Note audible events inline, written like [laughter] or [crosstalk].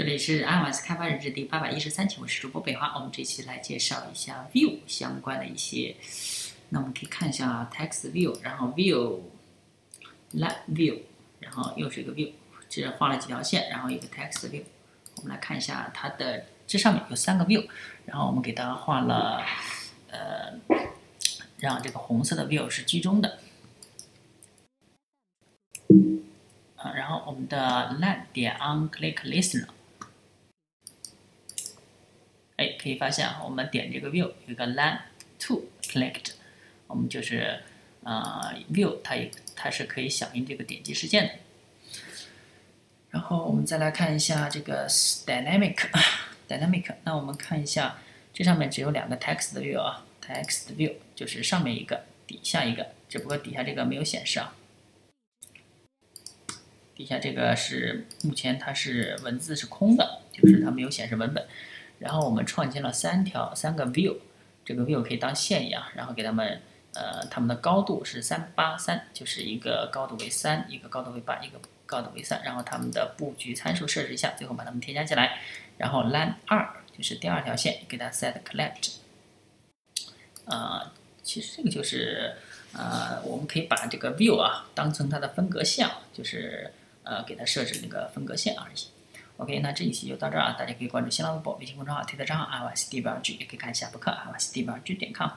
这里是 iOS 开发日志第八百一十三期，我是主播北华。我们这期来介绍一下 View 相关的一些。那我们可以看一下 Text View，然后 View，Let View，然后又是一个 View，这画了几条线，然后一个 Text View。我们来看一下它的这上面有三个 View，然后我们给它画了呃，让这个红色的 View 是居中的。啊，然后我们的 Line 点 OnClick Listener。可以发现啊，我们点这个 view 有个 line to clicked，我们就是呃 view 它也它是可以响应这个点击事件的。然后我们再来看一下这个 dynamic [laughs] dynamic，那我们看一下这上面只有两个 text view 啊，text view 就是上面一个，底下一个，只不过底下这个没有显示啊。底下这个是目前它是文字是空的，就是它没有显示文本。然后我们创建了三条三个 view，这个 view 可以当线一样，然后给他们呃他们的高度是三八三，就是一个高度为三，一个高度为八，一个高度为三，然后他们的布局参数设置一下，最后把它们添加进来。然后 line 二就是第二条线，给它 set collect。呃，其实这个就是呃我们可以把这个 view 啊当成它的分隔线，就是呃给它设置那个分隔线而已。OK，那这一期就到这儿啊，大家可以关注新浪微博、微信公众号、推特账号 iOS 第八 G，，也可以看一下博客 iOS 第八 G 点 com。